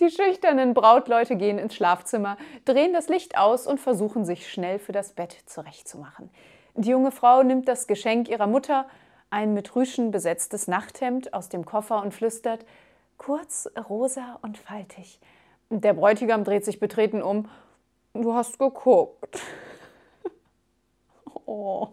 Die schüchternen Brautleute gehen ins Schlafzimmer, drehen das Licht aus und versuchen sich schnell für das Bett zurechtzumachen. Die junge Frau nimmt das Geschenk ihrer Mutter, ein mit Rüschen besetztes Nachthemd, aus dem Koffer und flüstert: Kurz, rosa und faltig. Der Bräutigam dreht sich betreten um. Du hast geguckt. oh.